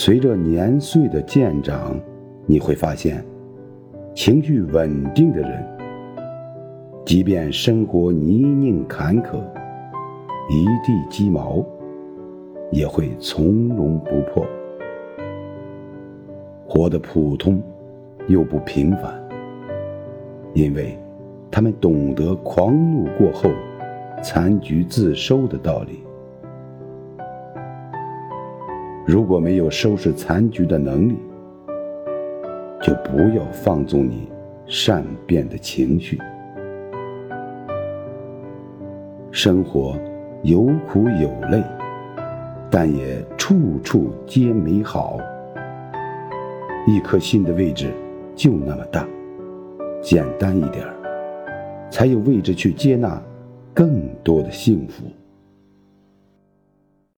随着年岁的渐长，你会发现，情绪稳定的人，即便生活泥泞坎坷，一地鸡毛，也会从容不迫，活得普通又不平凡，因为他们懂得狂怒过后，残局自收的道理。如果没有收拾残局的能力，就不要放纵你善变的情绪。生活有苦有累，但也处处皆美好。一颗心的位置就那么大，简单一点儿才有位置去接纳更多的幸福。